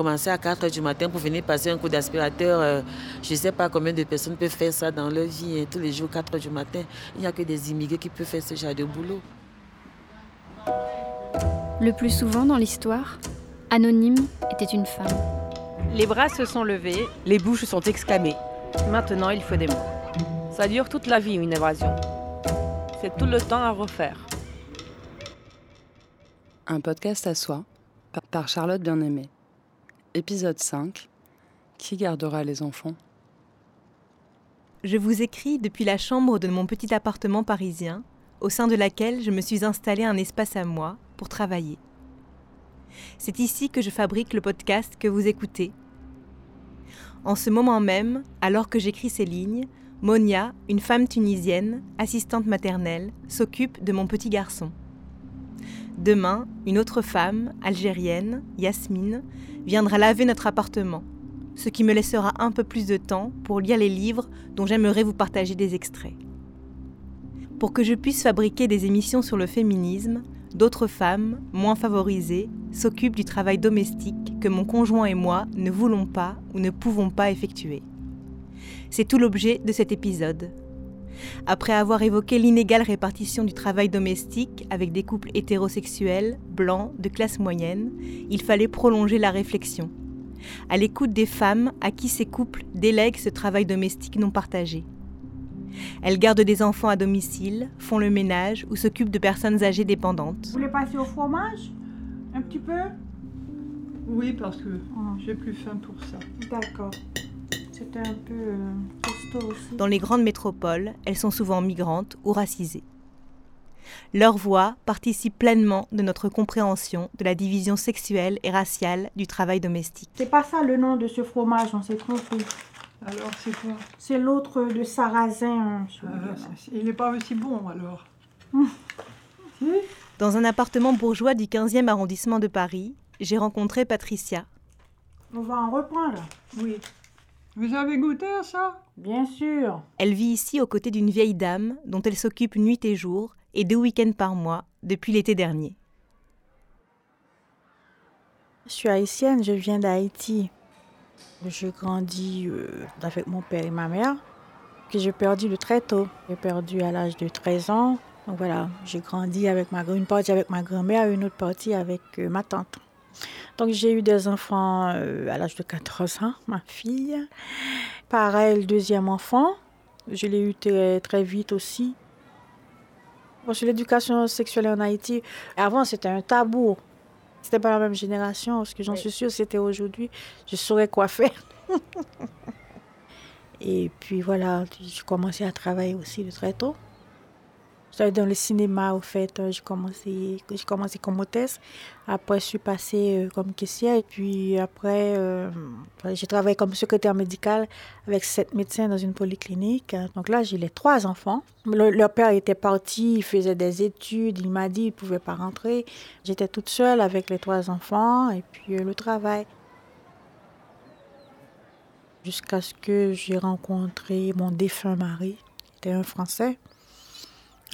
commencer à 4 h du matin pour venir passer un coup d'aspirateur. Euh, je ne sais pas combien de personnes peuvent faire ça dans leur vie, hein, tous les jours, 4 h du matin. Il n'y a que des immigrés qui peuvent faire ce genre de boulot. Le plus souvent dans l'histoire, Anonyme était une femme. Les bras se sont levés, les bouches sont exclamées. Maintenant, il faut des mots. Ça dure toute la vie, une évasion. C'est tout le temps à refaire. Un podcast à soi, par Charlotte Bien-Aimée. Épisode 5. Qui gardera les enfants? Je vous écris depuis la chambre de mon petit appartement parisien, au sein de laquelle je me suis installé un espace à moi pour travailler. C'est ici que je fabrique le podcast que vous écoutez. En ce moment même, alors que j'écris ces lignes, Monia, une femme tunisienne, assistante maternelle, s'occupe de mon petit garçon. Demain, une autre femme, algérienne, Yasmine, viendra laver notre appartement, ce qui me laissera un peu plus de temps pour lire les livres dont j'aimerais vous partager des extraits. Pour que je puisse fabriquer des émissions sur le féminisme, d'autres femmes, moins favorisées, s'occupent du travail domestique que mon conjoint et moi ne voulons pas ou ne pouvons pas effectuer. C'est tout l'objet de cet épisode, après avoir évoqué l'inégale répartition du travail domestique avec des couples hétérosexuels, blancs, de classe moyenne, il fallait prolonger la réflexion, à l'écoute des femmes à qui ces couples délèguent ce travail domestique non partagé. Elles gardent des enfants à domicile, font le ménage ou s'occupent de personnes âgées dépendantes. Vous voulez passer au fromage? Un petit peu? Oui, parce que ah. j'ai plus faim pour ça. D'accord. C'était un peu euh, dans les grandes métropoles, elles sont souvent migrantes ou racisées. Leur voix participe pleinement de notre compréhension de la division sexuelle et raciale du travail domestique. C'est pas ça le nom de ce fromage, on s'est trompé. Alors c'est quoi? C'est l'autre de sarrasin. Ah, il n'est pas aussi bon alors. Dans un appartement bourgeois du 15e arrondissement de Paris, j'ai rencontré Patricia. On va en reprendre. Oui. Vous avez goûté à ça? Bien sûr. Elle vit ici aux côtés d'une vieille dame dont elle s'occupe nuit et jour et deux week-ends par mois depuis l'été dernier. Je suis haïtienne, je viens d'Haïti. Je grandis euh, avec mon père et ma mère, que j'ai perdu de très tôt. J'ai perdu à l'âge de 13 ans. Donc voilà, j'ai grandi avec ma une partie avec ma grand-mère, une autre partie avec euh, ma tante. Donc j'ai eu des enfants euh, à l'âge de 14 ans, ma fille. Pareil, le deuxième enfant, je l'ai eu très, vite aussi. Bon, sur l'éducation sexuelle en Haïti, avant c'était un tabou. C'était pas la même génération, parce que j'en suis sûre, c'était aujourd'hui, je saurais quoi faire. Et puis voilà, j'ai commencé à travailler aussi de très tôt. J'étais dans le cinéma, au fait. Euh, j'ai commencé, commencé comme hôtesse. Après, je suis passée euh, comme caissière. Et puis après, euh, j'ai travaillé comme secrétaire médicale avec sept médecins dans une polyclinique. Donc là, j'ai les trois enfants. leur père était parti, il faisait des études. Il m'a dit qu'il ne pouvait pas rentrer. J'étais toute seule avec les trois enfants et puis le travail. Jusqu'à ce que j'ai rencontré mon défunt mari, qui était un Français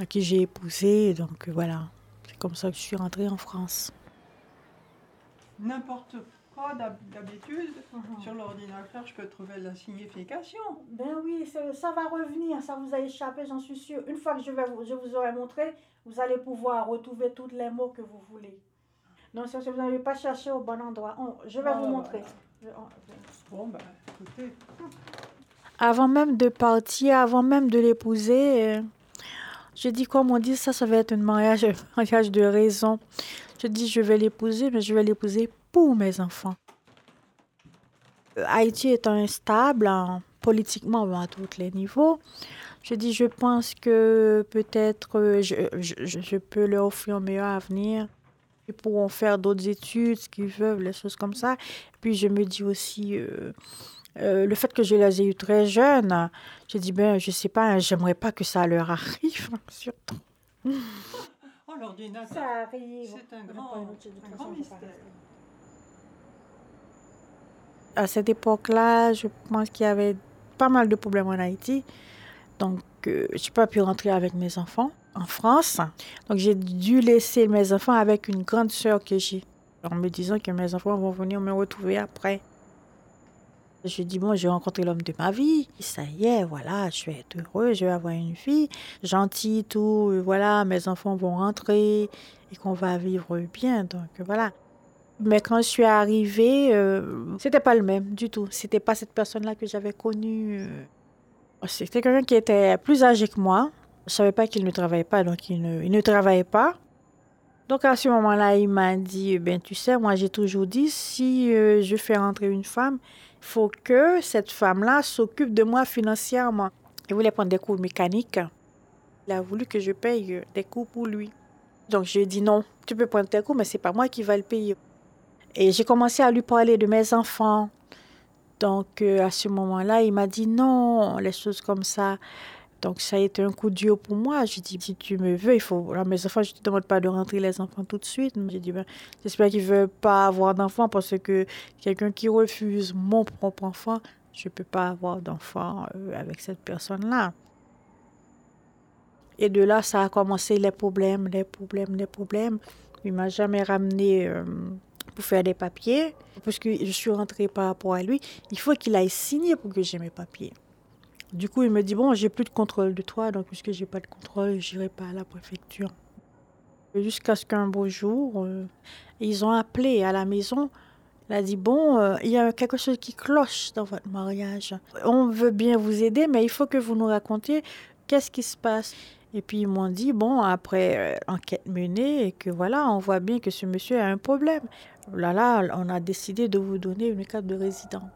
à qui j'ai épousé. Donc voilà, c'est comme ça que je suis rentrée en France. N'importe quoi d'habitude, uh-huh. sur l'ordinateur, je peux trouver la signification. Ben oui, ça va revenir, ça vous a échappé, j'en suis sûre. Une fois que je, vais vous, je vous aurai montré, vous allez pouvoir retrouver tous les mots que vous voulez. Non, si vous n'avez pas cherché au bon endroit, je vais ah, vous montrer. Bon, ben, écoutez. Avant même de partir, avant même de l'épouser, euh, je dis, comme on dit, ça, ça va être un mariage, mariage de raison. Je dis, je vais l'épouser, mais je vais l'épouser pour mes enfants. Haïti est instable hein, politiquement à tous les niveaux. Je dis, je pense que peut-être euh, je, je, je, peux leur offrir un meilleur avenir. Ils pourront faire d'autres études, ce qu'ils veulent, les choses comme ça. Puis je me dis aussi, euh, euh, le fait que je les ai eu très jeunes, j'ai dit, ben, je sais pas, j'aimerais pas que ça leur arrive, surtout. Oh, l'ordinateur. Ça arrive. C'est un grand, un grand mystère. À cette époque-là, je pense qu'il y avait pas mal de problèmes en Haïti. Donc, euh, je n'ai pas pu rentrer avec mes enfants en France. Donc, j'ai dû laisser mes enfants avec une grande sœur que j'ai. en me disant que mes enfants vont venir me retrouver après. Je dis, bon, j'ai rencontré l'homme de ma vie. Ça y est, voilà, je vais être heureux, je vais avoir une fille gentille, tout. Voilà, mes enfants vont rentrer et qu'on va vivre bien. Donc, voilà. Mais quand je suis arrivée, euh, c'était pas le même du tout. C'était pas cette personne-là que j'avais connue. Euh. C'était quelqu'un qui était plus âgé que moi. Je savais pas qu'il ne travaillait pas, donc il ne, il ne travaillait pas. Donc à ce moment-là, il m'a dit, ben tu sais, moi j'ai toujours dit, si euh, je fais rentrer une femme, faut que cette femme-là s'occupe de moi financièrement. Il voulait prendre des cours mécaniques. Il a voulu que je paye des cours pour lui. Donc je lui ai dit non, tu peux prendre tes cours, mais c'est pas moi qui va le payer. Et j'ai commencé à lui parler de mes enfants. Donc euh, à ce moment-là, il m'a dit non, les choses comme ça. Donc ça a été un coup dur pour moi. J'ai dit, si tu me veux, il faut... Alors, mes enfants, je ne te demande pas de rentrer les enfants tout de suite. J'ai dit, ben, j'espère qu'ils ne veulent pas avoir d'enfants parce que quelqu'un qui refuse mon propre enfant, je ne peux pas avoir d'enfant euh, avec cette personne-là. Et de là, ça a commencé les problèmes, les problèmes, les problèmes. Il m'a jamais ramené euh, pour faire des papiers. Parce que je suis rentrée par rapport à lui, il faut qu'il aille signer pour que j'ai mes papiers. Du coup, il me dit Bon, j'ai plus de contrôle de toi, donc puisque j'ai pas de contrôle, j'irai pas à la préfecture. Jusqu'à ce qu'un beau jour, euh, ils ont appelé à la maison. Il a dit Bon, euh, il y a quelque chose qui cloche dans votre mariage. On veut bien vous aider, mais il faut que vous nous racontiez qu'est-ce qui se passe. Et puis ils m'ont dit Bon, après euh, enquête menée, et que voilà, on voit bien que ce monsieur a un problème. Là, là, on a décidé de vous donner une carte de résident.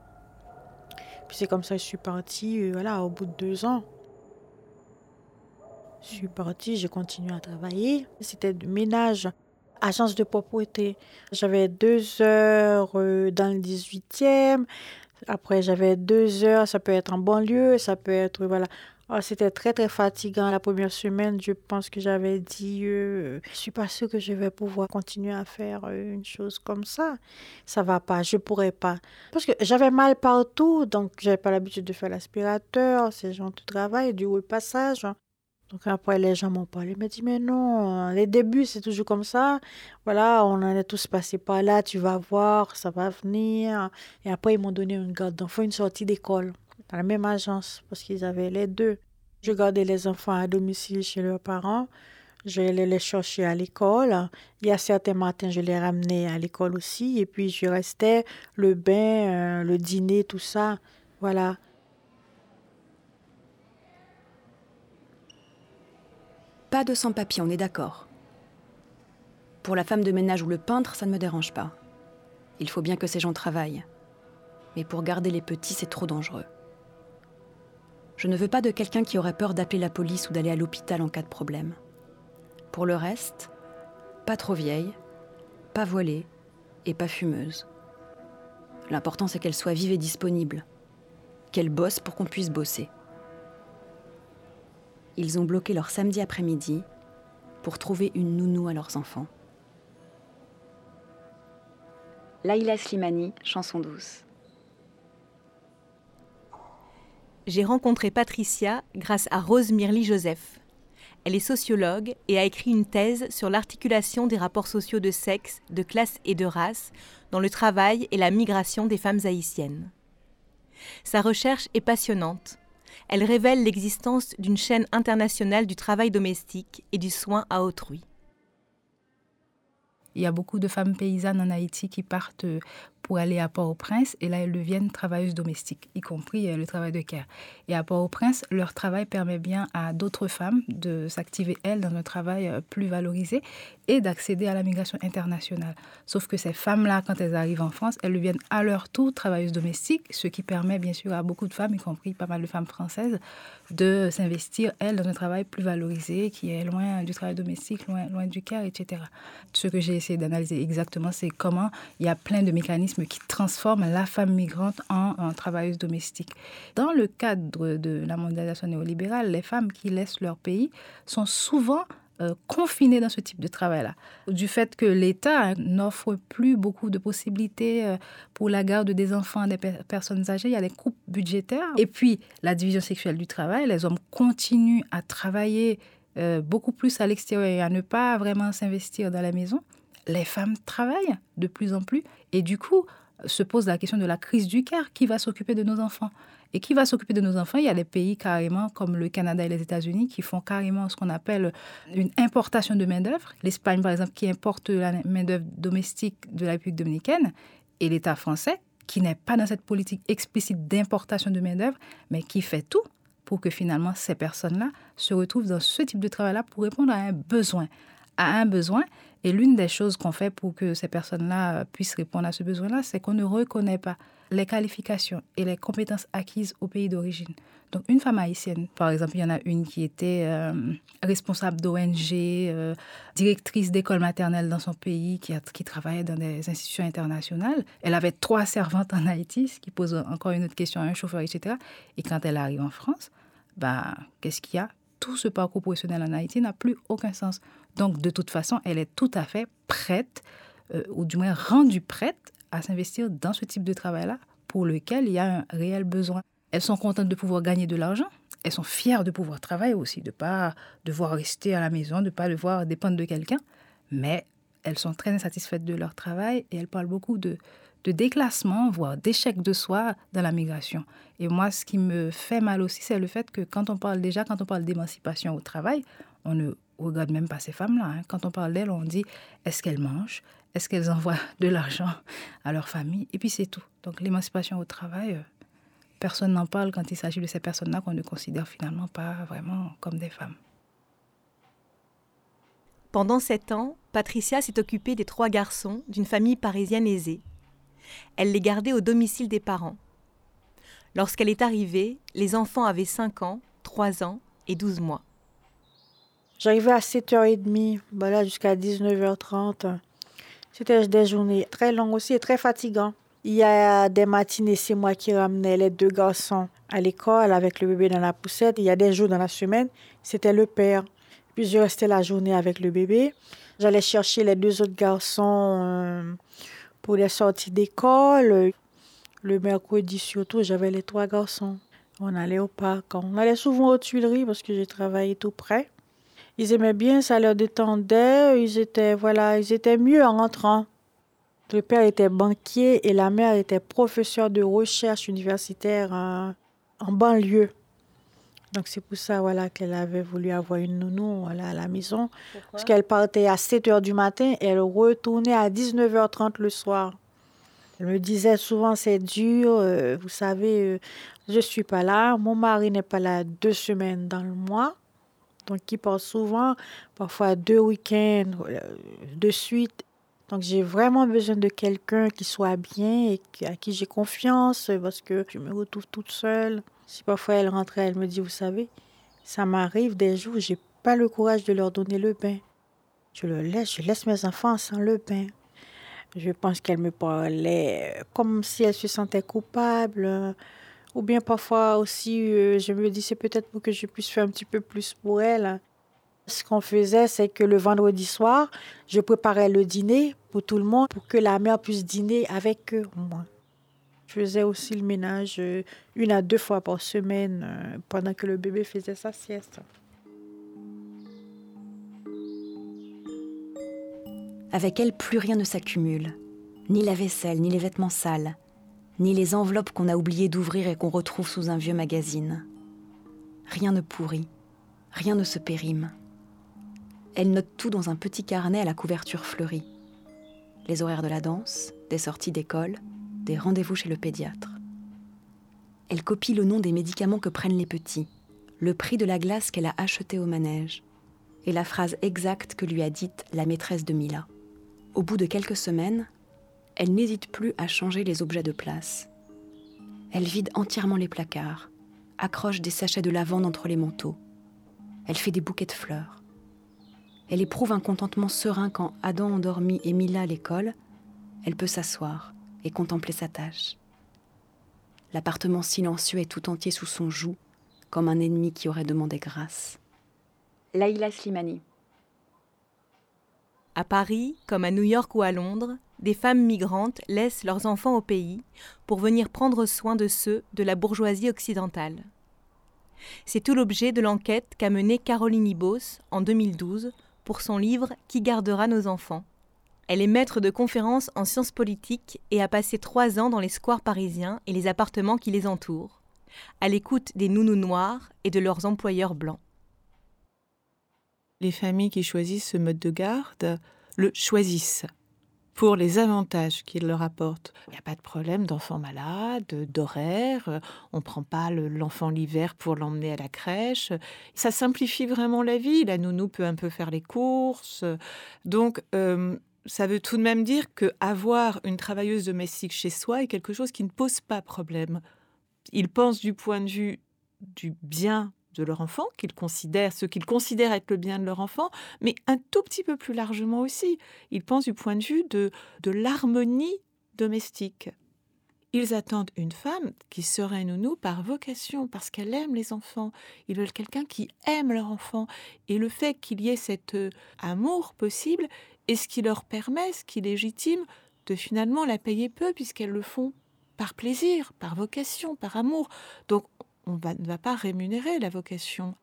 Puis c'est comme ça que je suis partie, euh, voilà, au bout de deux ans. Je suis partie, j'ai continué à travailler. C'était du ménage, agence de propreté. J'avais deux heures euh, dans le 18e. Après, j'avais deux heures, ça peut être en banlieue, ça peut être, voilà, ah, c'était très, très fatigant la première semaine. Je pense que j'avais dit, euh, je suis pas sûre que je vais pouvoir continuer à faire euh, une chose comme ça. Ça va pas, je pourrais pas. Parce que j'avais mal partout, donc j'avais pas l'habitude de faire l'aspirateur, ces gens de travail, du repassage. Donc après, les gens m'ont parlé, ils m'ont dit, mais non, les débuts, c'est toujours comme ça. Voilà, on en est tous passés par là, tu vas voir, ça va venir. Et après, ils m'ont donné une garde d'enfants, une sortie d'école dans la même agence parce qu'ils avaient les deux. Je gardais les enfants à domicile chez leurs parents. Je les, les chercher à l'école. Il y a certains matins, je les ramenais à l'école aussi. Et puis, je restais le bain, euh, le dîner, tout ça. Voilà. Pas de sans-papiers, on est d'accord. Pour la femme de ménage ou le peintre, ça ne me dérange pas. Il faut bien que ces gens travaillent. Mais pour garder les petits, c'est trop dangereux. Je ne veux pas de quelqu'un qui aurait peur d'appeler la police ou d'aller à l'hôpital en cas de problème. Pour le reste, pas trop vieille, pas voilée et pas fumeuse. L'important c'est qu'elle soit vive et disponible, qu'elle bosse pour qu'on puisse bosser. Ils ont bloqué leur samedi après-midi pour trouver une nounou à leurs enfants. Laïla Slimani, chanson douce. J'ai rencontré Patricia grâce à Rose Mirly Joseph. Elle est sociologue et a écrit une thèse sur l'articulation des rapports sociaux de sexe, de classe et de race dans le travail et la migration des femmes haïtiennes. Sa recherche est passionnante. Elle révèle l'existence d'une chaîne internationale du travail domestique et du soin à autrui. Il y a beaucoup de femmes paysannes en Haïti qui partent pour aller à Port-au-Prince et là elles deviennent travailleuses domestiques, y compris euh, le travail de care. Et à Port-au-Prince, leur travail permet bien à d'autres femmes de s'activer elles dans un travail euh, plus valorisé et d'accéder à la migration internationale. Sauf que ces femmes-là, quand elles arrivent en France, elles deviennent à leur tour travailleuses domestiques, ce qui permet bien sûr à beaucoup de femmes, y compris pas mal de femmes françaises, de s'investir, elles, dans un travail plus valorisé, qui est loin du travail domestique, loin, loin du care, etc. Ce que j'ai essayé d'analyser exactement, c'est comment il y a plein de mécanismes qui transforme la femme migrante en, travailleuse domestique. Dans le cadre de la mondialisation néolibérale, les femmes qui laissent leur pays sont souvent euh, confinées dans ce type de travail-là. Du fait que l'État n'offre plus beaucoup de possibilités euh, pour la garde des enfants, des personnes âgées, il y a des coupes budgétaires. Et puis, la division sexuelle du travail, les hommes continuent à travailler euh, beaucoup plus à l'extérieur et à ne pas vraiment s'investir dans la maison les femmes travaillent de plus en plus. Et du coup, se pose la question de la crise du cœur. Qui va s'occuper de nos enfants? Et qui va s'occuper de nos enfants? Il y a des pays carrément comme le Canada et les États-Unis qui font carrément ce qu'on appelle une importation de main-d'œuvre. L'Espagne, par exemple, qui importe la main-d'œuvre domestique de la République dominicaine et l'État français qui n'est pas dans cette politique explicite d'importation de main-d'œuvre, mais qui fait tout pour que finalement ces personnes-là se retrouvent dans ce type de travail-là pour répondre à un besoin. À un besoin et l'une des choses qu'on fait pour que ces personnes-là puissent répondre à ce besoin-là, c'est qu'on ne reconnaît pas les qualifications et les compétences acquises au pays d'origine. Donc une femme haïtienne, par exemple, il y en a une qui était euh, responsable d'ONG, euh, directrice d'école maternelle dans son pays, qui travaillait dans des institutions internationales. Elle avait trois servantes en Haïti, ce qui pose encore une autre question à un chauffeur, etc. Et quand elle arrive en France, bah, qu'est-ce qu'il y a? Tout ce parcours professionnel en Haïti n'a plus aucun sens. Donc, de toute façon, elle est tout à fait prête, euh, ou du moins rendue prête, à s'investir dans ce type de travail-là pour lequel il y a un réel besoin. Elles sont contentes de pouvoir gagner de l'argent. Elles sont fières de pouvoir travailler aussi, de ne pas devoir rester à la maison, de ne pas devoir dépendre de quelqu'un. Mais elles sont très insatisfaites de leur travail et elles parlent beaucoup de, de déclassement, voire d'échec de soi dans la migration. Et moi, ce qui me fait mal aussi, c'est le fait que quand on parle déjà, quand on parle d'émancipation au travail, on ne regarde même pas ces femmes-là. Hein. Quand on parle d'elles, on dit est-ce qu'elles mangent? Est-ce qu'elles envoient de l'argent à leur famille? Et puis c'est tout. Donc l'émancipation au travail, euh, personne n'en parle quand il s'agit de ces personnes-là qu'on ne considère finalement pas vraiment comme des femmes. Pendant sept ans, Patricia s'est occupée des trois garçons d'une famille parisienne aisée. Elle les gardait au domicile des parents. Lorsqu'elle est arrivée, les enfants avaient 5 ans, 3 ans et 12 mois. J'arrivais à 7h30, voilà, jusqu'à 19h30. C'était des journées très longues aussi et très fatigantes. Il y a des matinées, c'est moi qui ramenais les deux garçons à l'école avec le bébé dans la poussette. Il y a des jours dans la semaine, c'était le père. Puis je restais la journée avec le bébé. J'allais chercher les deux autres garçons euh, pour les sorties d'école. Le mercredi surtout, j'avais les trois garçons. On allait au parc. On allait souvent aux Tuileries parce que j'ai travaillé tout près. Ils aimaient bien, ça leur détendait. Ils étaient, voilà, ils étaient mieux en rentrant. Le père était banquier et la mère était professeure de recherche universitaire en, banlieue. Donc c'est pour ça voilà, qu'elle avait voulu avoir une nounou voilà, à la maison. parce qu'elle partait à 7 h du matin et elle retournait à 19h30 le soir. Elle me disait souvent c'est dur, euh, vous savez, euh, je ne suis pas là, mon mari n'est pas là deux semaines dans le mois. Donc, il part souvent, parfois deux week-ends euh, de suite. Donc, j'ai vraiment besoin de quelqu'un qui soit bien et à qui j'ai confiance parce que je me retrouve toute seule. Si parfois elle rentrait, elle me dit, vous savez, ça m'arrive des jours, j'ai pas le courage de leur donner le bain. Je le laisse, je laisse mes enfants sans le bain. Je pense qu'elle me parlait comme si elle se sentait coupable. Ou bien parfois aussi, euh, je me dis, c'est peut-être pour que je puisse faire un petit peu plus pour elle. Ce qu'on faisait, c'est que le vendredi soir, je préparais le dîner pour tout le monde pour que la mère puisse dîner avec moi. Je faisais aussi le ménage euh, une à deux fois par semaine euh, pendant que le bébé faisait sa sieste. Avec elle, plus rien ne s'accumule. Ni la vaisselle, ni les vêtements sales ni les enveloppes qu'on a oublié d'ouvrir et qu'on retrouve sous un vieux magazine. Rien ne pourrit, rien ne se périme. Elle note tout dans un petit carnet à la couverture fleurie. Les horaires de la danse, des sorties d'école, des rendez-vous chez le pédiatre. Elle copie le nom des médicaments que prennent les petits, le prix de la glace qu'elle a acheté au manège, et la phrase exacte que lui a dite la maîtresse de Mila. Au bout de quelques semaines, elle n'hésite plus à changer les objets de place. Elle vide entièrement les placards, accroche des sachets de lavande entre les manteaux. Elle fait des bouquets de fleurs. Elle éprouve un contentement serein quand Adam endormi et Mila à l'école, elle peut s'asseoir et contempler sa tâche. L'appartement silencieux est tout entier sous son joug, comme un ennemi qui aurait demandé grâce. Laïla Slimani. À Paris, comme à New York ou à Londres, des femmes migrantes laissent leurs enfants au pays pour venir prendre soin de ceux de la bourgeoisie occidentale. C'est tout l'objet de l'enquête qu'a menée Caroline Ibos en 2012 pour son livre Qui gardera nos enfants Elle est maître de conférences en sciences politiques et a passé trois ans dans les squares parisiens et les appartements qui les entourent, à l'écoute des nounous noirs et de leurs employeurs blancs. Les familles qui choisissent ce mode de garde le choisissent pour les avantages qu'il leur apporte. Il n'y a pas de problème d'enfants malades, d'horaire, on ne prend pas l'enfant l'hiver pour l'emmener à la crèche. Ça simplifie vraiment la vie. La nounou peut un peu faire les courses. Donc, euh, ça veut tout de même dire que avoir une travailleuse domestique chez soi est quelque chose qui ne pose pas problème. Ils pensent du point de vue du bien de leur enfant, qu'ils considèrent, ce qu'ils considèrent être le bien de leur enfant, mais un tout petit peu plus largement aussi. Ils pensent du point de vue de, de l'harmonie domestique. Ils attendent une femme qui serait nounou par vocation, parce qu'elle aime les enfants. Ils veulent quelqu'un qui aime leur enfant. Et le fait qu'il y ait cet euh, amour possible est ce qui leur permet, ce qui légitime, de finalement la payer peu, puisqu'elles le font par plaisir, par vocation, par amour. Donc on ne va pas rémunérer la vocation.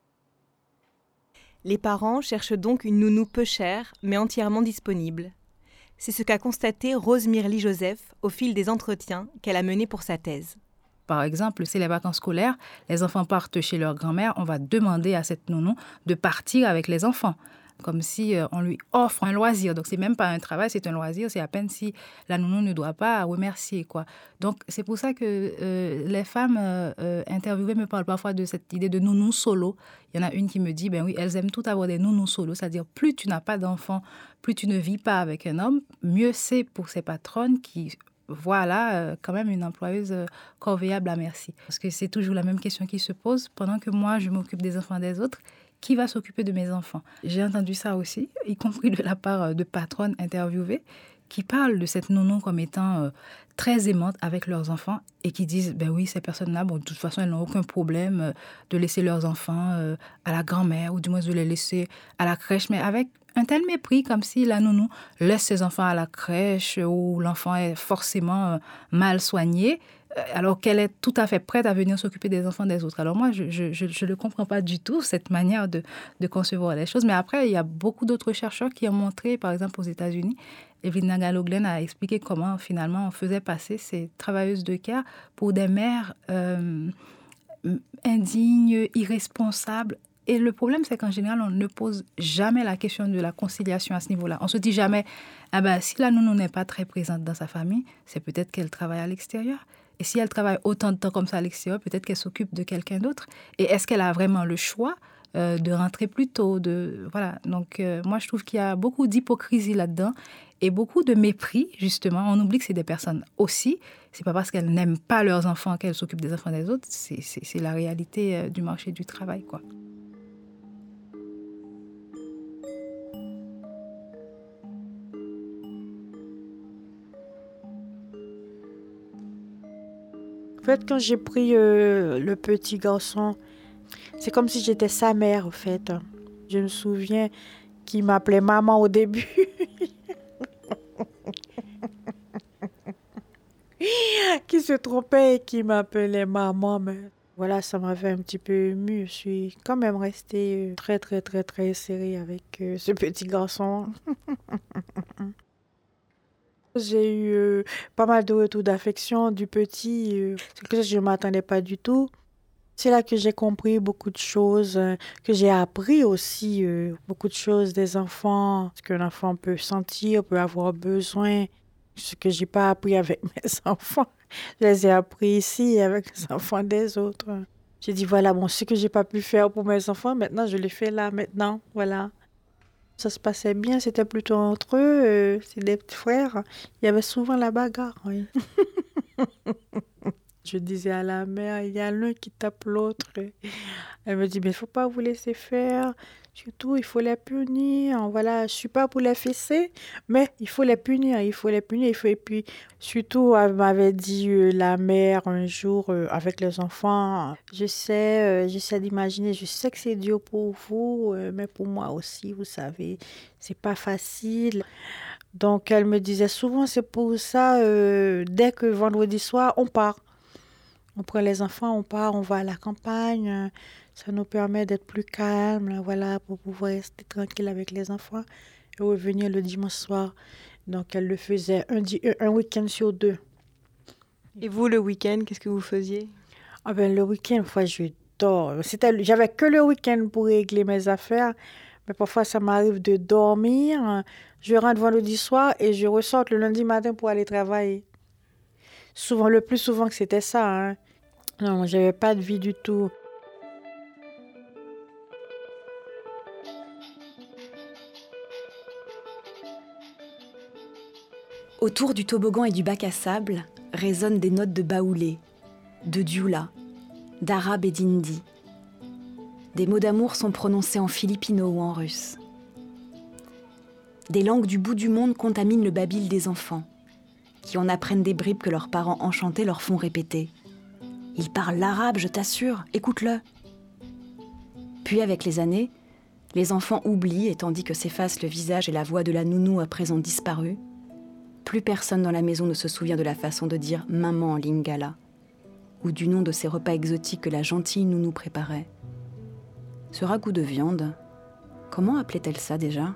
Les parents cherchent donc une nounou peu chère, mais entièrement disponible. C'est ce qu'a constaté Rose Mirly Joseph au fil des entretiens qu'elle a menés pour sa thèse. Par exemple, c'est les vacances scolaires, les enfants partent chez leur grand-mère, on va demander à cette nounou de partir avec les enfants comme si euh, on lui offre un loisir. Donc, c'est même pas un travail, c'est un loisir. C'est à peine si la nounou ne doit pas remercier, quoi. Donc, c'est pour ça que euh, les femmes euh, interviewées me parlent parfois de cette idée de nounou solo. Il y en a une qui me dit, ben oui, elles aiment tout avoir des nounous solo, c'est-à-dire plus tu n'as pas d'enfant, plus tu ne vis pas avec un homme, mieux c'est pour ces patronnes qui voilà quand même une employeuse corvéable à merci. Parce que c'est toujours la même question qui se pose. Pendant que moi, je m'occupe des enfants des autres, qui va s'occuper de mes enfants. J'ai entendu ça aussi, y compris de la part euh, de patronnes interviewées qui parlent de cette nounou comme étant euh, très aimante avec leurs enfants et qui disent ben oui ces personnes-là bon de toute façon elles n'ont aucun problème euh, de laisser leurs enfants à la grand-mère ou du moins de les laisser à la crèche mais avec un tel mépris comme si la nounou laisse ses enfants à la crèche ou l'enfant est forcément mal soigné alors qu'elle est tout à fait prête à venir s'occuper des enfants des autres. Alors moi, je ne comprends pas du tout, cette manière de, de, concevoir les choses. Mais après, il y a beaucoup d'autres chercheurs qui ont montré, par exemple aux États-Unis, Evelyn Nagaloglen a expliqué comment finalement on faisait passer ces travailleuses de care pour des mères euh, indignes, irresponsables. Et le problème, c'est qu'en général, on ne pose jamais la question de la conciliation à ce niveau-là. On se dit jamais, ah ben, si la nounou n'est pas très présente dans sa famille, c'est peut-être qu'elle travaille à l'extérieur. Et si elle travaille autant de temps comme ça à l'extérieur, peut-être qu'elle s'occupe de quelqu'un d'autre. Et est-ce qu'elle a vraiment le choix euh, de rentrer plus tôt de voilà. Donc euh, moi je trouve qu'il y a beaucoup d'hypocrisie là-dedans et beaucoup de mépris justement. On oublie que c'est des personnes aussi. C'est pas parce qu'elles n'aiment pas leurs enfants qu'elles s'occupent des enfants des autres. C'est la réalité euh, du marché du travail quoi fait, quand j'ai pris euh, le petit garçon, c'est comme si j'étais sa mère, en fait. Je me souviens qu'il m'appelait maman au début. qui se trompait et qui m'appelait maman. Mais voilà, ça m'avait un petit peu ému. Je suis quand même restée euh, très, très, très, très serrée avec euh, ce petit garçon. J'ai eu euh, pas mal de retours d'affection du petit, euh, que je ne m'attendais pas du tout. C'est là que j'ai compris beaucoup de choses, euh, que j'ai appris aussi beaucoup de choses des enfants, ce qu'un enfant peut sentir, peut avoir besoin, ce que j'ai pas appris avec mes enfants. Je les ai appris ici avec les enfants des autres. J'ai dit voilà, bon, ce que j'ai pas pu faire pour mes enfants, maintenant je le fais là, maintenant, voilà. Ça se passait bien, c'était plutôt entre eux, euh, c'est des frères. Il y avait souvent la bagarre, oui. Je disais à la mère, il y a l'un qui tape l'autre. Elle me dit, mais il faut pas vous laisser faire. Surtout, il faut les punir. Voilà, je suis pas pour les fesser, mais il faut les punir. Il faut les punir. Et puis, surtout, elle m'avait dit euh, la mère un jour euh, avec les enfants. Je sais, euh, j'essaie d'imaginer. Je sais que c'est dur pour vous, mais pour moi aussi, vous savez, c'est pas facile. Donc, elle me disait souvent, c'est pour ça, dès que vendredi soir, on part. On prend les enfants, on part, on va à la campagne. Ça nous permet d'être plus calmes, voilà, pour pouvoir rester tranquille avec les enfants et revenir le dimanche soir. Donc, elle le faisait un, week-end sur deux. Et vous, le week-end, qu'est-ce que vous faisiez? Ah ben, le week-end, fois, je dors. J'avais que le week-end pour régler mes affaires. Mais parfois, ça m'arrive de dormir. Je rentre vendredi soir et je ressors le lundi matin pour aller travailler. Souvent, le plus souvent que c'était ça. Hein. Non, j'avais pas de vie du tout. Autour du toboggan et du bac à sable résonnent des notes de baoulé, de dioula, d'arabe et d'hindi. Des mots d'amour sont prononcés en philippino ou en russe. Des langues du bout du monde contaminent le babil des enfants, qui en apprennent des bribes que leurs parents enchantés leur font répéter. Il parle l'arabe, je t'assure, écoute-le. Puis avec les années, les enfants oublient et tandis que s'effacent le visage et la voix de la nounou à présent disparue, plus personne dans la maison ne se souvient de la façon de dire maman lingala, ou du nom de ces repas exotiques que la gentille nounou préparait. Ce ragoût de viande, comment appelait-elle ça déjà?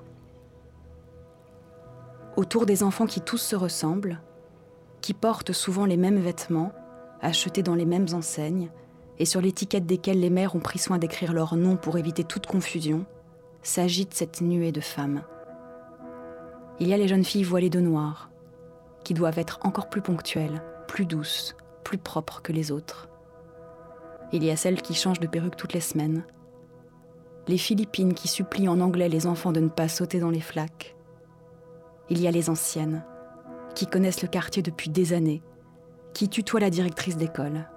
Autour des enfants qui tous se ressemblent, qui portent souvent les mêmes vêtements, achetés dans les mêmes enseignes, et sur l'étiquette desquelles les mères ont pris soin d'écrire leur nom pour éviter toute confusion, s'agite cette nuée de femmes. Il y a les jeunes filles voilées de noir, qui doivent être encore plus ponctuelles, plus douces, plus propres que les autres. Il y a celles qui changent de perruque toutes les semaines. Les Philippines qui supplient en anglais les enfants de ne pas sauter dans les flaques. Il y a les anciennes, qui connaissent le quartier depuis des années, qui tutoient la directrice d'école.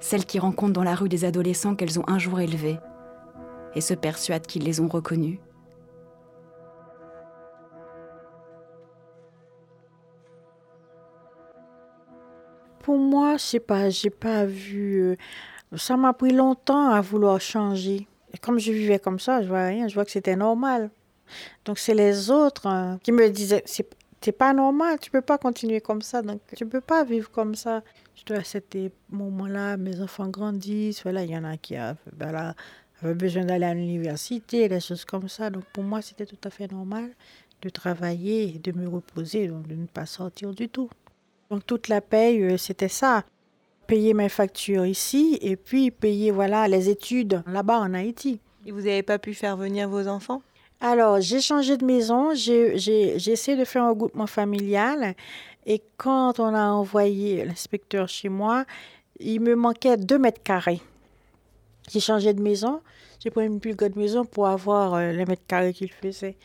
Celles qui rencontrent dans la rue des adolescents qu'elles ont un jour élevés et se persuadent qu'ils les ont reconnus. Pour moi, je sais pas, j'ai pas vu. euh, ça m'a pris longtemps à vouloir changer. Et comme je vivais comme ça, je vois rien, je vois que c'était normal. Donc c'est les autres hein, qui me disaient c'est pas normal, tu peux pas continuer comme ça, donc tu peux pas vivre comme ça. Je à cet moment-là, mes enfants grandissent, voilà, il y en a qui a- avaient besoin d'aller à l'université, des choses comme ça. Donc pour moi, c'était tout à fait normal de travailler de me reposer, donc de ne pas sortir du tout. Donc toute la paye, euh, c'était ça. Payer mes factures ici et puis payer voilà les études là-bas en Haïti. Et vous n'avez pas pu faire venir vos enfants? Alors, j'ai changé de maison, j'ai essayé de faire un regroupement familial et quand on a envoyé l'inspecteur chez moi, il me manquait 2 mètres carrés. J'ai changé de maison, j'ai pris une plus grande maison pour avoir euh, les mètres carrés qu'il faisait.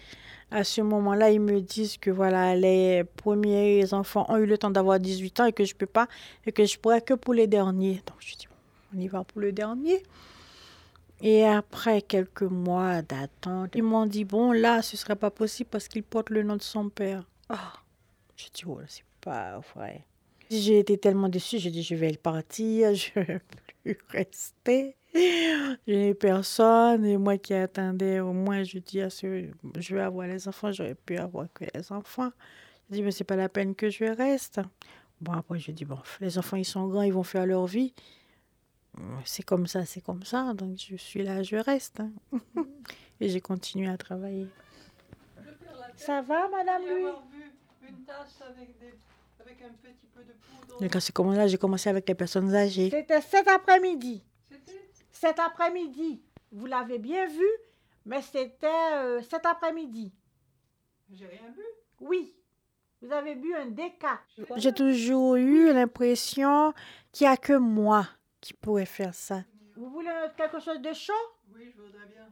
À ce moment-là, ils me disent que voilà, les premiers enfants ont eu le temps d'avoir 18 ans et que je peux pas, et que je pourrais que pour les derniers. Donc, je dis, on y va pour le dernier. Et après quelques mois d'attente, ils m'ont dit, bon, là, ce serait pas possible parce qu'il porte le nom de son père. Ah, je dis, oh, c'est pas vrai. J'ai été tellement déçue, j'ai dit, je vais partir, je ne vais plus rester. Je n'ai personne et moi qui attendais, au moins, je dis à ceux, je vais avoir les enfants, j'aurais pu avoir que les enfants. Je dis, mais c'est pas la peine que je reste. Bon, après, je dis, bon, les enfants, ils sont grands, ils vont faire leur vie. C'est comme ça, c'est comme ça. Donc, je suis là, je reste. hein. Et j'ai continué à travailler. Ça va, Madame vu une tasse avec, des, avec un petit peu de poudre. Donc, quand c'est comme là, j'ai commencé avec les personnes âgées. C'était cet après-midi. Cet après-midi. Vous l'avez bien vu, mais c'était euh, cet après-midi. J'ai rien bu. Oui. Vous avez bu un déca. J'ai toujours eu l'impression qu'il n'y a que moi qui pourrais faire ça. Vous voulez quelque chose de chaud? Oui, je voudrais bien.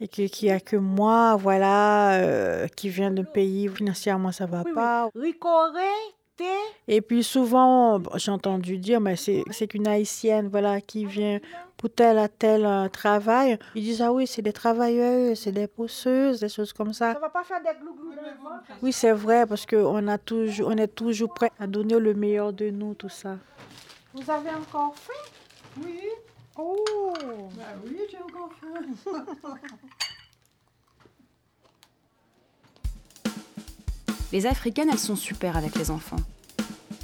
Et que- qu'il n'y a que moi, voilà, euh, qui vient d'un pays où financièrement ça va pas. Ricoré, thé. Et puis souvent, bon, j'ai entendu dire, mais c'est c'est qu'une haïtienne, voilà, qui vient pour tel à tel euh, travail. Ils disent, ah oui, c'est des travailleuses, c'est des pousseuses, des choses comme ça. Ça va pas faire des glouglous Oui, c'est vrai, parce qu'on a toujours, on est toujours prêt à donner le meilleur de nous, tout ça. Vous avez encore faim? Oui, Oh bah oui, j'ai encore faim. Les Africaines, elles sont super avec les enfants.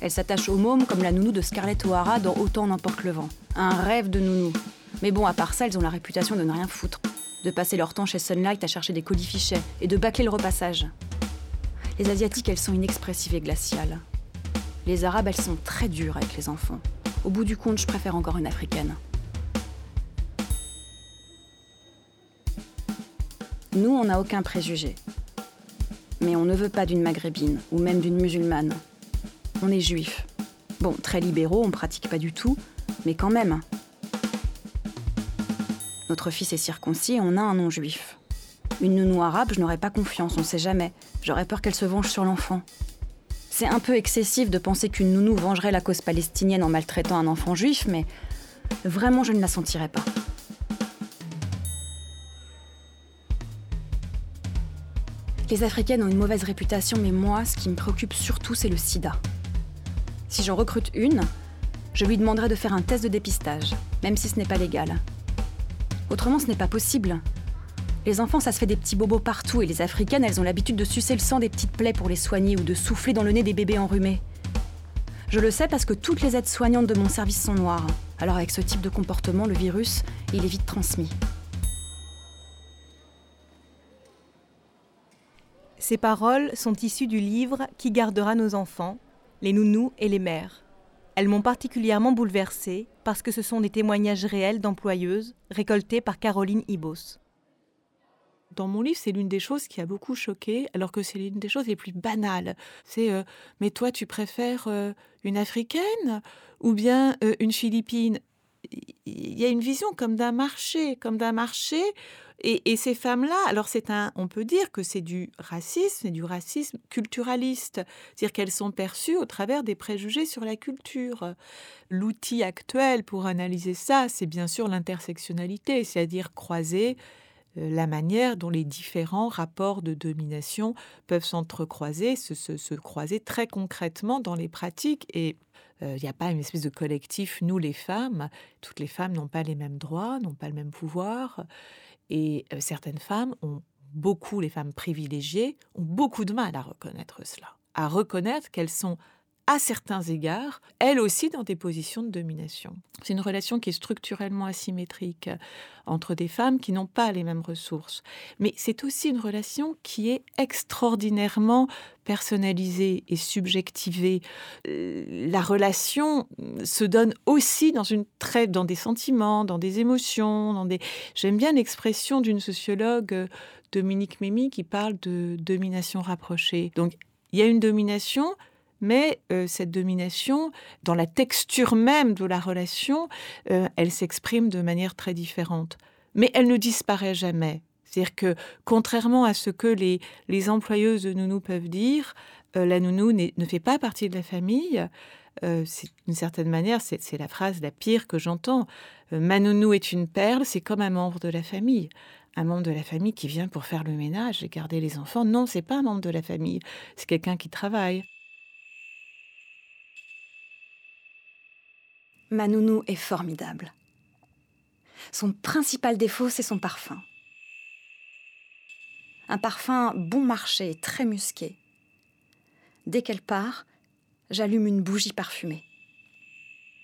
Elles s'attachent aux mômes comme la nounou de Scarlett O'Hara dans Autant n'emporte le vent. Un rêve de nounou. Mais bon, à part ça, elles ont la réputation de ne rien foutre. De passer leur temps chez Sunlight à chercher des colis fichets et de bâcler le repassage. Les Asiatiques, elles sont inexpressives et glaciales. Les Arabes, elles sont très dures avec les enfants. Au bout du compte, je préfère encore une africaine. Nous, on n'a aucun préjugé. Mais on ne veut pas d'une maghrébine ou même d'une musulmane. On est juif. Bon, très libéraux, on pratique pas du tout, mais quand même. Notre fils est circoncis et on a un nom juif. Une nounou arabe, je n'aurais pas confiance, on sait jamais. J'aurais peur qu'elle se venge sur l'enfant. C'est un peu excessif de penser qu'une nounou vengerait la cause palestinienne en maltraitant un enfant juif, mais vraiment je ne la sentirais pas. Les Africaines ont une mauvaise réputation, mais moi, ce qui me préoccupe surtout, c'est le sida. Si j'en recrute une, je lui demanderai de faire un test de dépistage, même si ce n'est pas légal. Autrement, ce n'est pas possible. Les enfants, ça se fait des petits bobos partout et les Africaines, elles ont l'habitude de sucer le sang des petites plaies pour les soigner ou de souffler dans le nez des bébés enrhumés. Je le sais parce que toutes les aides-soignantes de mon service sont noires. Alors avec ce type de comportement, le virus, il est vite transmis. Ces paroles sont issues du livre Qui gardera nos enfants Les nounous et les mères. Elles m'ont particulièrement bouleversée parce que ce sont des témoignages réels d'employeuses récoltés par Caroline Ibos dans mon livre, c'est l'une des choses qui a beaucoup choqué, alors que c'est l'une des choses les plus banales. C'est euh, mais toi, tu préfères euh, une africaine ou bien euh, une philippine? Il y a une vision comme d'un marché, comme d'un marché. Et, ces femmes-là, alors c'est un, on peut dire que c'est du racisme, c'est du racisme culturaliste, c'est-à-dire qu'elles sont perçues au travers des préjugés sur la culture. L'outil actuel pour analyser ça, c'est bien sûr l'intersectionnalité, c'est-à-dire croiser euh, la manière dont les différents rapports de domination peuvent s'entrecroiser, se, croiser très concrètement dans les pratiques. Et il n'y a pas une espèce de collectif, nous les femmes, toutes les femmes n'ont pas les mêmes droits, n'ont pas le même pouvoir. Et euh, certaines femmes ont beaucoup, les femmes privilégiées, ont beaucoup de mal à reconnaître cela, à reconnaître qu'elles sont à certains égards, elles aussi dans des positions de domination. C'est une relation qui est structurellement asymétrique entre des femmes qui n'ont pas les mêmes ressources. Mais c'est aussi une relation qui est extraordinairement personnalisée et subjectivée. Euh, la relation se donne aussi dans, une dans des sentiments, dans des émotions, dans des... J'aime bien l'expression d'une sociologue, Dominique Mémy, qui parle de domination rapprochée. Donc, il y a une domination, mais euh, cette domination, dans la texture même de la relation, euh, elle s'exprime de manière très différente. Mais elle ne disparaît jamais. C'est-à-dire que, contrairement à ce que les, employeuses de nounou peuvent dire, euh, la nounou ne fait pas partie de la famille. d'une certaine manière, c'est la phrase la pire que j'entends. ma nounou est une perle, c'est comme un membre de la famille un membre de la famille qui vient pour faire le ménage et garder les enfants. Non, c'est pas un membre de la famille, c'est quelqu'un qui travaille. Ma nounou est formidable. Son principal défaut, c'est son parfum. Un parfum bon marché, très musqué. Dès qu'elle part, j'allume une bougie parfumée.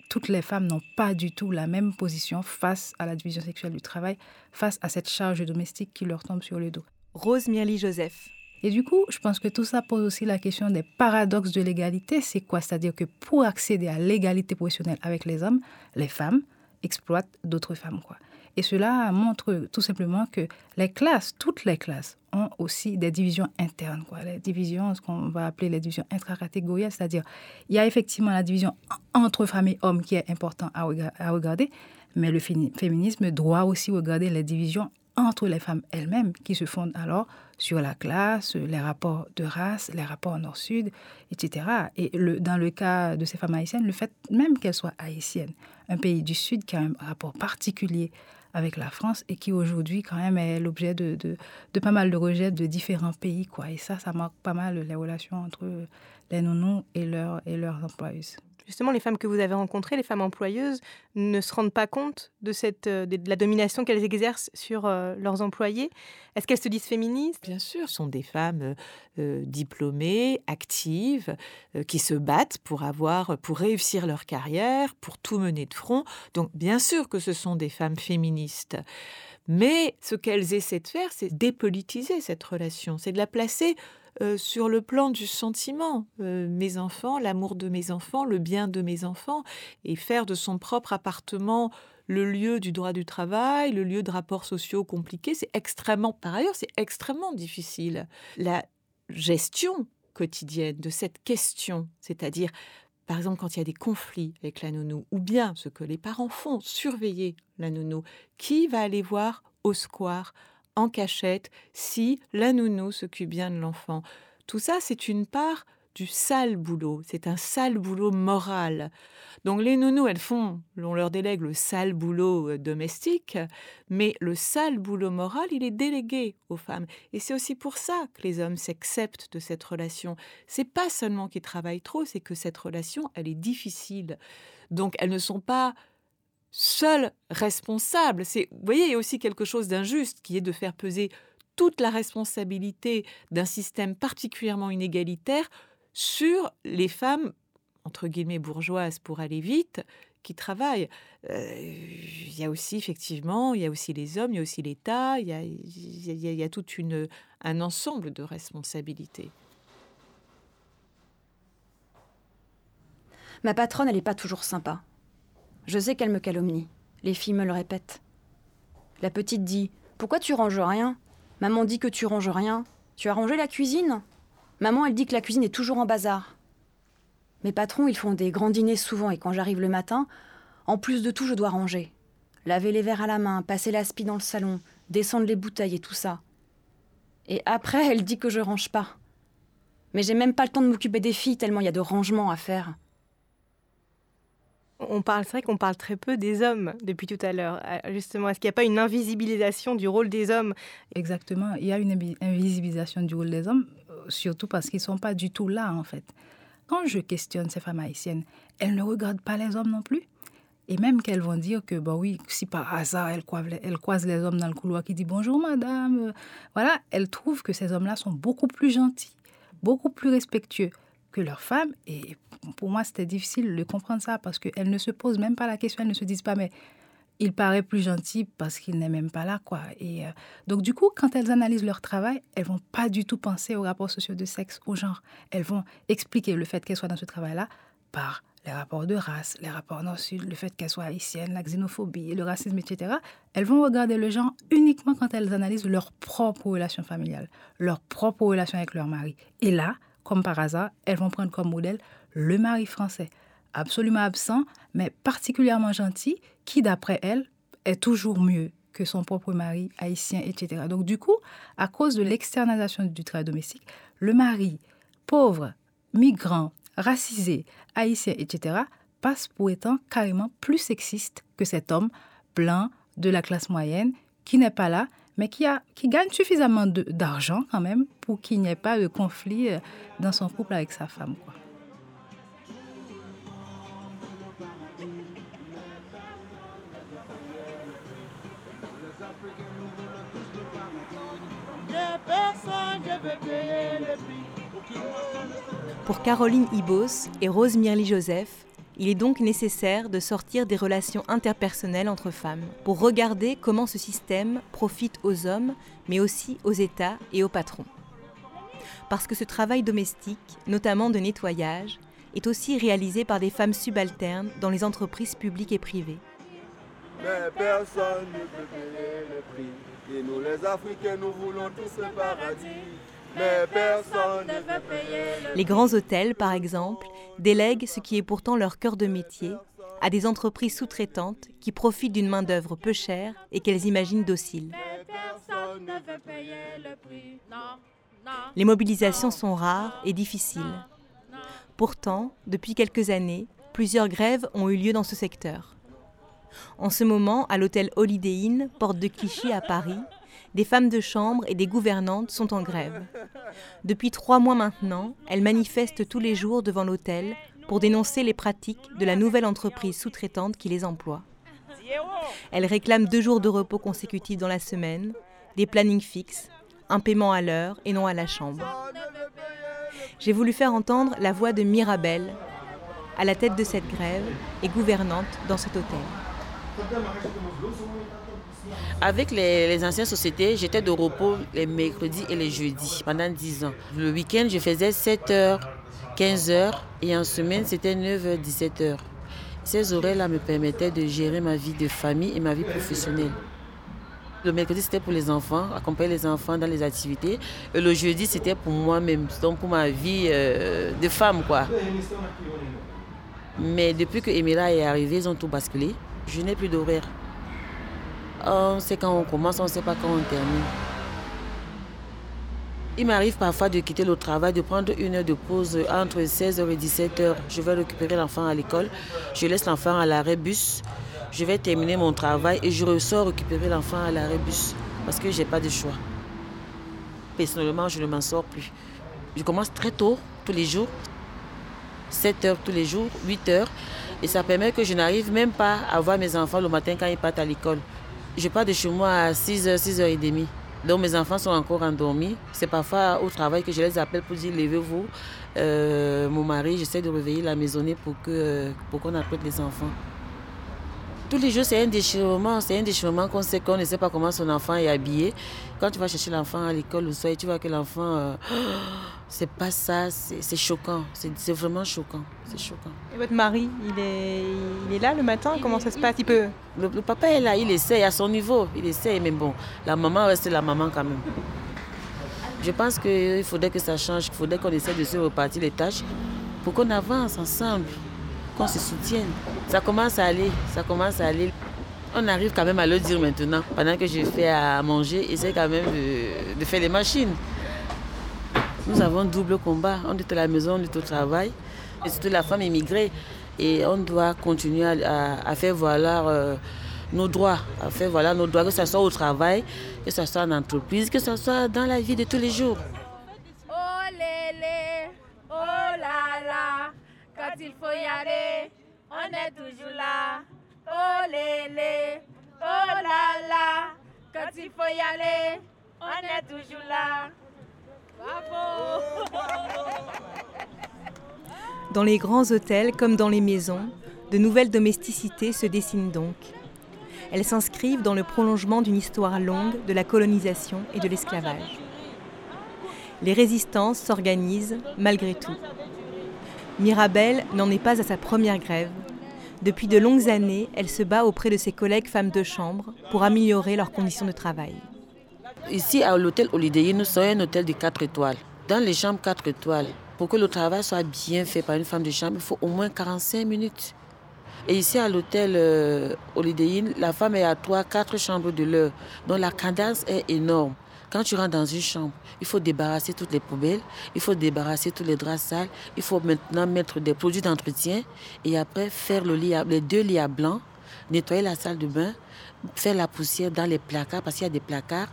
Toutes les femmes n'ont pas du tout la même position face à la division sexuelle du travail, face à cette charge domestique qui leur tombe sur le dos. Rose Mirly Joseph. Et du coup, je pense que tout ça pose aussi la question des paradoxes de l'égalité. C'est quoi? C'est-à-dire que pour accéder à l'égalité professionnelle avec les hommes, les femmes exploitent d'autres femmes. Et cela montre tout simplement que les classes, toutes les classes, ont aussi des divisions internes, les divisions, ce qu'on va appeler les divisions intracatégorielles, c'est-à-dire il y a effectivement la division entre femmes et hommes qui est important à regarder, mais le féminisme doit aussi regarder les divisions entre les femmes elles-mêmes qui se fondent alors sur la classe, les rapports de race, les rapports nord-sud, etc. Et dans le cas de ces femmes haïtiennes, le fait même qu'elles soient haïtiennes, un pays du Sud qui a un rapport particulier avec la France et qui aujourd'hui quand même est l'objet de, pas mal de rejets de différents pays. Quoi. Et ça, ça marque pas mal les relations entre les nounous et, et leurs employeuses justement, les femmes que vous avez rencontrées, les femmes employeuses, ne se rendent pas compte de, euh, la domination qu'elles exercent sur euh, leurs employés? Est-ce qu'elles se disent féministes? Bien sûr, ce sont des femmes euh, diplômées, actives, qui se battent pour avoir, pour réussir leur carrière, pour tout mener de front. Donc, bien sûr que ce sont des femmes féministes. Mais ce qu'elles essaient de faire, c'est dépolitiser cette relation, c'est de la placer euh, sur le plan du sentiment. Euh, mes enfants, l'amour de mes enfants, le bien de mes enfants, et faire de son propre appartement le lieu du droit du travail, le lieu de rapports sociaux compliqués, c'est extrêmement, par ailleurs, c'est extrêmement difficile. La gestion quotidienne de cette question, c'est-à-dire par exemple, quand il y a des conflits avec la nounou, ou bien ce que les parents font, surveiller la nounou, qui va aller voir au square, en cachette, si la nounou s'occupe bien de l'enfant Tout ça, c'est une part du sale boulot. C'est un sale boulot moral. Donc les nounous, elles font, on leur délègue le sale boulot euh, domestique, mais le sale boulot moral, il est délégué aux femmes. Et c'est aussi pour ça que les hommes s'acceptent de cette relation. C'est pas seulement qu'ils travaillent trop, c'est que cette relation, elle est difficile. Donc elles ne sont pas seules responsables. C'est, vous voyez, il y a aussi quelque chose d'injuste qui est de faire peser toute la responsabilité d'un système particulièrement inégalitaire sur les femmes, entre guillemets, bourgeoises pour aller vite, qui travaillent. Euh, il y a aussi, effectivement, il y a aussi les hommes, il y a aussi l'État, il y a, il y a, tout un ensemble de responsabilités. Ma patronne, elle n'est pas toujours sympa. Je sais qu'elle me calomnie. Les filles me le répètent. La petite dit Pourquoi tu ranges rien? Maman dit que tu ranges rien. Tu as rangé la cuisine? Maman, elle dit que la cuisine est toujours en bazar. Mes patrons, ils font des grands dîners souvent et quand j'arrive le matin, en plus de tout, je dois ranger. Laver les verres à la main, passer l'aspi dans le salon, descendre les bouteilles et tout ça. Et après, elle dit que je range pas. Mais j'ai même pas le temps de m'occuper des filles tellement il y a de rangements à faire. On parle, c'est vrai qu'on parle très peu des hommes depuis tout à l'heure. Euh, justement, est-ce qu'il n'y a pas une invisibilisation du rôle des hommes? Exactement, il y a une invisibilisation du rôle des hommes, euh, surtout parce qu'ils ne sont pas du tout là, en fait. Quand je questionne ces femmes haïtiennes, elles ne regardent pas les hommes non plus. Et même qu'elles vont dire que, bah oui, si par hasard elles croisent, les, hommes dans le couloir qui disent bonjour madame, voilà, elles trouvent que ces hommes-là sont beaucoup plus gentils, beaucoup plus respectueux que leurs femmes. Et pour moi, c'était difficile de comprendre ça parce qu'elles ne se posent même pas la question, elles ne se disent pas, mais il paraît plus gentil parce qu'il n'est même pas là, quoi. Et euh, donc, du coup, quand elles analysent leur travail, elles vont pas du tout penser aux rapports sociaux de sexe, au genre. Elles vont expliquer le fait qu'elles soient dans ce travail-là par les rapports de race, les rapports nord-sud, le fait qu'elles soient haïtiennes, la xénophobie, le racisme, etc. Elles vont regarder le genre uniquement quand elles analysent leur propre relation familiale, leur propre relation avec leur mari. Et là, comme par hasard, elles vont prendre comme modèle le mari français, absolument absent, mais particulièrement gentil, qui, d'après elles, est toujours mieux que son propre mari haïtien, etc. Donc du coup, à cause de l'externalisation du travail domestique, le mari pauvre, migrant, racisé, haïtien, etc., passe pour étant carrément plus sexiste que cet homme blanc de la classe moyenne qui n'est pas là, mais qui, gagne suffisamment d'argent quand même pour qu'il n'y ait pas de conflit euh, dans son couple avec sa femme. Pour Caroline Ibos et Rose Mirly Joseph, il est donc nécessaire de sortir des relations interpersonnelles entre femmes pour regarder comment ce système profite aux hommes, mais aussi aux États et aux patrons. Parce que ce travail domestique, notamment de nettoyage, est aussi réalisé par des femmes subalternes dans les entreprises publiques et privées. Mais personne ne peut payer le prix. Et nous les Africains, nous voulons tous le paradis. Mais personne ne veut payer le Les grands hôtels, par exemple, délèguent ce qui est pourtant leur cœur de métier à des entreprises sous-traitantes qui profitent d'une main-d'œuvre peu chère et qu'elles imaginent docile. Les mobilisations sont rares et difficiles. Pourtant, depuis quelques années, plusieurs grèves ont eu lieu dans ce secteur. En ce moment, à l'hôtel Holiday Inn, porte de Clichy à Paris, des femmes de chambre et des gouvernantes sont en grève. Depuis trois mois maintenant, elles manifestent tous les jours devant l'hôtel pour dénoncer les pratiques de la nouvelle entreprise sous-traitante qui les emploie. Elles réclament deux jours de repos consécutifs dans la semaine, des plannings fixes, un paiement à l'heure et non à la chambre. J'ai voulu faire entendre la voix de Mirabelle, à la tête de cette grève et gouvernante dans cet hôtel. Avec les, anciennes sociétés, j'étais de repos les mercredis et les jeudis pendant 10 ans. Le week-end, je faisais 7h, 15h et en semaine, c'était 9h, 17h. Ces horaires-là me permettaient de gérer ma vie de famille et ma vie professionnelle. Le mercredi, c'était pour les enfants, accompagner les enfants dans les activités. Et le jeudi, c'était pour moi-même, donc pour ma vie euh, de femme, quoi. Mais depuis que Emira est arrivée, ils ont tout basculé. Je n'ai plus d'horaire. On sait quand on commence, on ne sait pas quand on termine. Il m'arrive parfois de quitter le travail, de prendre une heure de pause entre 16h et 17h. Je vais récupérer l'enfant à l'école. Je laisse l'enfant à l'arrêt bus. Je vais terminer mon travail et je ressors récupérer l'enfant à l'arrêt bus parce que je n'ai pas de choix. Personnellement, je ne m'en sors plus. Je commence très tôt, tous les jours. 7 heures tous les jours, 8 heures. Et ça permet que je n'arrive même pas à voir mes enfants le matin quand ils partent à l'école. Je pars de chez moi à 6h, 6h30. Donc mes enfants sont encore endormis. C'est parfois au travail que je les appelle pour dire levez-vous. Euh, mon mari, j'essaie de réveiller la maisonnée pour pour qu'on apprête les enfants. Tous les jours, c'est un déchirement. C'est un déchirement qu'on sait qu'on ne sait pas comment son enfant est habillé. Quand tu vas chercher l'enfant à l'école le soir, tu vois que l'enfant, euh, c'est pas ça, c'est choquant. C'est vraiment choquant. C'est choquant. Et votre mari, il est, il est là le matin? Comment ça se passe? Il peut... Le, le, papa est là, il essaie à son niveau. Il essaie, mais bon, la maman reste la maman quand même. Je pense qu'il faudrait que ça change, qu'il faudrait qu'on essaie de se repartir les tâches pour qu'on avance ensemble qu'on se soutienne. Ça commence à aller, ça commence à aller. On arrive quand même à le dire maintenant. Pendant que je fais à manger, essaie quand même de, faire les machines. Nous avons double combat. On est à la maison, on est au travail. Et surtout la femme immigrée. Et on doit continuer à, faire valoir euh, nos droits. À faire valoir nos droits, que ce soit au travail, que ce soit en entreprise, que ce soit dans la vie de tous les jours. Oh lélé, oh là là. Quand il faut y aller, on est toujours là. Oh lélé, oh là là. Quand il faut y aller, on est toujours là. Bravo! Dans les grands hôtels comme dans les maisons, de nouvelles domesticités se dessinent donc. Elles s'inscrivent dans le prolongement d'une histoire longue de la colonisation et de l'esclavage. Les résistances s'organisent malgré tout. Mirabelle n'en est pas à sa première grève. Depuis de longues années, elle se bat auprès de ses collègues femmes de chambre pour améliorer leurs conditions de travail. Ici, à l'hôtel Holiday nous sommes un hôtel de 4 étoiles. Dans les chambres 4 étoiles, pour que le travail soit bien fait par une femme de chambre, il faut au moins 45 minutes. Et ici, à l'hôtel euh, Holiday la femme est à 3-4 chambres de l'heure. Donc la cadence est énorme. Quand tu rentres dans une chambre, il faut débarrasser toutes les poubelles, il faut débarrasser tous les draps sales, il faut maintenant mettre des produits d'entretien et après faire le lit les deux lits à blanc, nettoyer la salle de bain, faire la poussière dans les placards parce qu'il y a des placards,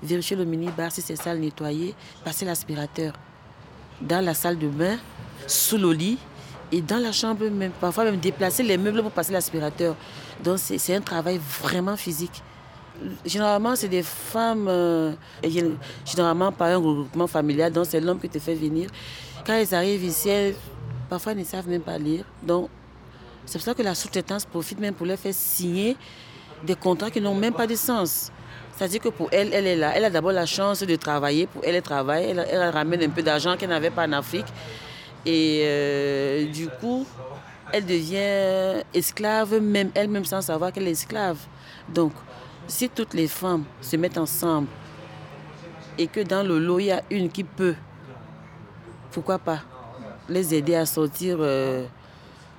vérifier le mini-bar si c'est sale, nettoyer, passer l'aspirateur dans la salle de bain, sous le lit et dans la chambre même, parfois même déplacer les meubles pour passer l'aspirateur. Donc c'est un travail vraiment physique. Généralement, c'est des femmes, euh, généralement par un regroupement familial, donc c'est l'homme qui te fait venir. Quand elles arrivent ici, elles, parfois ne savent même pas lire. Donc, c'est pour ça que la sous-traitance profite même pour leur faire signer des contrats qui n'ont même pas de sens. C'est-à-dire que pour elle, elle est là. Elle a d'abord la chance de travailler. Pour elle, elle travaille. Elle, ramène un peu d'argent qu'elle n'avait pas en Afrique. Et euh, du coup, elle devient esclave, même elle-même sans savoir qu'elle est esclave. Donc, si toutes les femmes se mettent ensemble et que dans le lot, il y a une qui peut, pourquoi pas, les aider à sortir euh,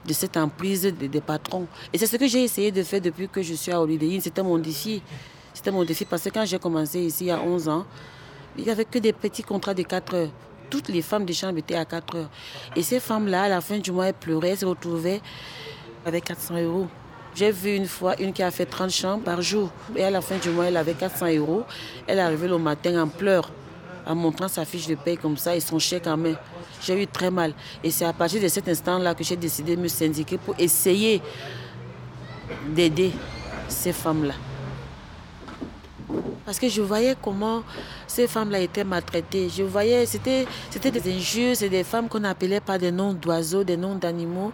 de cette emprise des, patrons. Et c'est ce que j'ai essayé de faire depuis que je suis à Holiday C'était mon défi. C'était mon défi parce que quand j'ai commencé ici il y a 11 ans, il n'y avait que des petits contrats de 4 heures. Toutes les femmes des chambres étaient à 4 heures. Et ces femmes-là, à la fin du mois, elles pleuraient, elles se retrouvaient avec 400 euros. J'ai vu une fois une qui a fait 30 chambres par jour. Et à la fin du mois, elle avait 400 euros. Elle est arrivée le matin en pleurs, en montrant sa fiche de paie comme ça et son chèque en main. J'ai eu très mal. Et c'est à partir de cet instant-là que j'ai décidé de me syndiquer pour essayer d'aider ces femmes-là. Parce que je voyais comment ces femmes-là étaient maltraitées. Je voyais, c'était, c'était des injures, c'est des femmes qu'on appelait par des noms d'oiseaux, des noms d'animaux.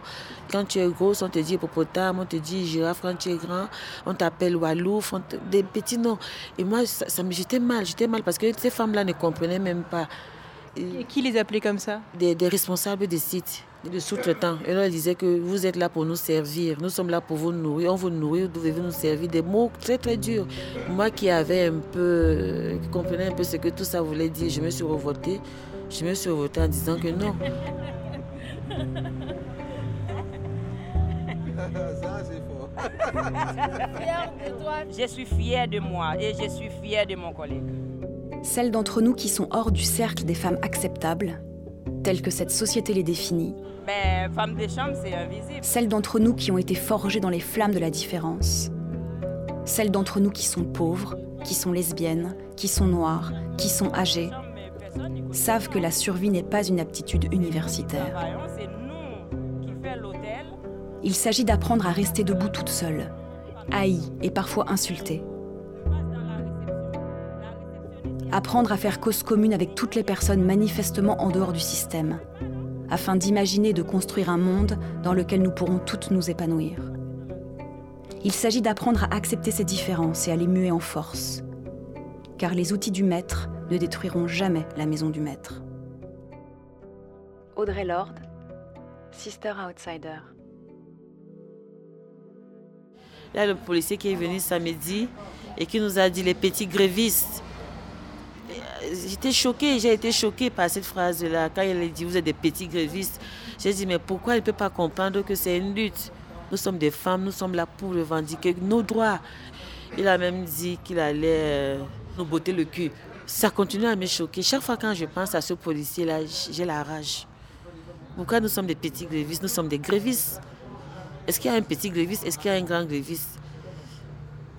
Quand tu es grosse, on te dit hippopotame, on te dit girafe quand tu es grand, on t'appelle walouf, des petits noms. Et moi, ça, ça me j'étais mal, j'étais mal parce que ces femmes-là ne comprenaient même pas. Et qui les appelait comme ça? Des, des, responsables des sites, des sous-traitants. Et là, ils disaient que vous êtes là pour nous servir, nous sommes là pour vous nourrir, on vous nourrit, vous devez nous servir. Des mots très très durs. Moi qui avais un peu, qui comprenais un peu ce que tout ça voulait dire, je me suis revoltée. Je me suis revoltée en disant que non. Je suis fière de moi et je suis fière de mon collègue. Celles d'entre nous qui sont hors du cercle des femmes acceptables, telles que cette société les définit. Mais femme de chambre, c'est invisible. Celles d'entre nous qui ont été forgées dans les flammes de la différence. Celles d'entre nous qui sont pauvres, qui sont lesbiennes, qui sont noires, qui sont âgées, savent que la survie n'est pas une aptitude universitaire. Il s'agit d'apprendre à rester debout toute seule, haïe et parfois insultée. Apprendre à faire cause commune avec toutes les personnes manifestement en dehors du système, afin d'imaginer et de construire un monde dans lequel nous pourrons toutes nous épanouir. Il s'agit d'apprendre à accepter ces différences et à les muer en force, car les outils du maître ne détruiront jamais la maison du maître. Audrey Lord, Sister Outsider. Là, le policier qui est venu samedi et qui nous a dit les petits grévistes. J'étais choquée, j'ai été choquée par cette phrase-là. Quand il a dit vous êtes des petits grévistes, j'ai dit mais pourquoi il ne peut pas comprendre que c'est une lutte? Nous sommes des femmes, nous sommes là pour revendiquer nos droits. Il a même dit qu'il allait nous botter le cul. Ça continue à me choquer. Chaque fois quand je pense à ce policier-là, j'ai la rage. Pourquoi nous sommes des petits grévistes? Nous sommes des grévistes. Est-ce qu'il y a un petit gréviste? Est-ce qu'il y a un grand gréviste?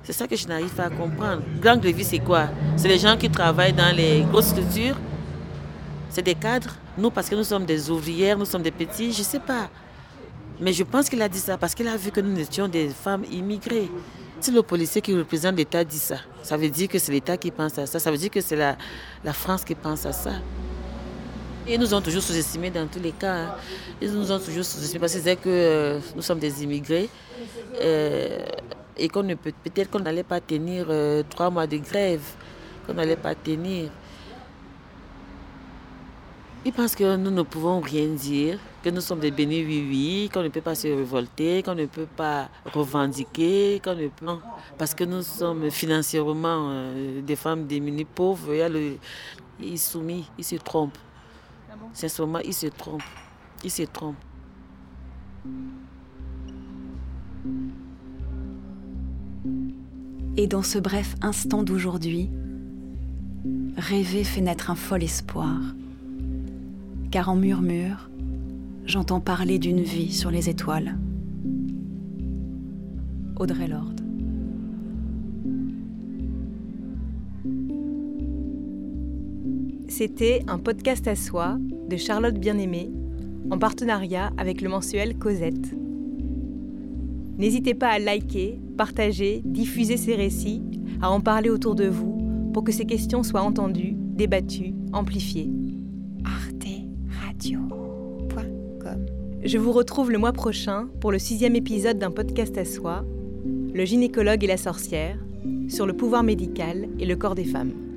C'est ça que je n'arrive pas à comprendre. Grand gréviste, c'est quoi? C'est les gens qui travaillent dans les grosses structures? C'est des cadres? Nous, parce que nous sommes des ouvrières, nous sommes des petits, je ne sais pas. Mais je pense qu'il a dit ça parce qu'il a vu que nous étions des femmes immigrées. Si le policier qui représente l'État dit ça, ça veut dire que c'est l'État qui pense à ça, ça veut dire que c'est la, la France qui pense à ça. Ils nous ont toujours sous-estimés dans tous les cas. Hein. Ils nous ont toujours sous-estimés parce qu'ils disaient que euh, nous sommes des immigrés euh, et qu'on ne peut peut-être qu'on n'allait pas tenir euh, trois mois de grève, qu'on n'allait pas tenir. Ils pensent que nous ne pouvons rien dire, que nous sommes des bénis oui-oui, qu'on ne peut pas se révolter, qu'on ne peut pas revendiquer, qu'on ne peut... Parce que nous sommes financièrement des femmes démunies, pauvres, il y ils soumis, ils se trompent. Sincèrement, il se trompe. Il se trompe. Et dans ce bref instant d'aujourd'hui, rêver fait naître un fol espoir. Car en murmure, j'entends parler d'une vie sur les étoiles. Audrey Lord. C'était un podcast à soi de Charlotte Bien-Aimée en partenariat avec le mensuel Cosette. N'hésitez pas à liker, partager, diffuser ces récits, à en parler autour de vous pour que ces questions soient entendues, débattues, amplifiées. arteradio.com Je vous retrouve le mois prochain pour le sixième épisode d'un podcast à soi, Le gynécologue et la sorcière, sur le pouvoir médical et le corps des femmes.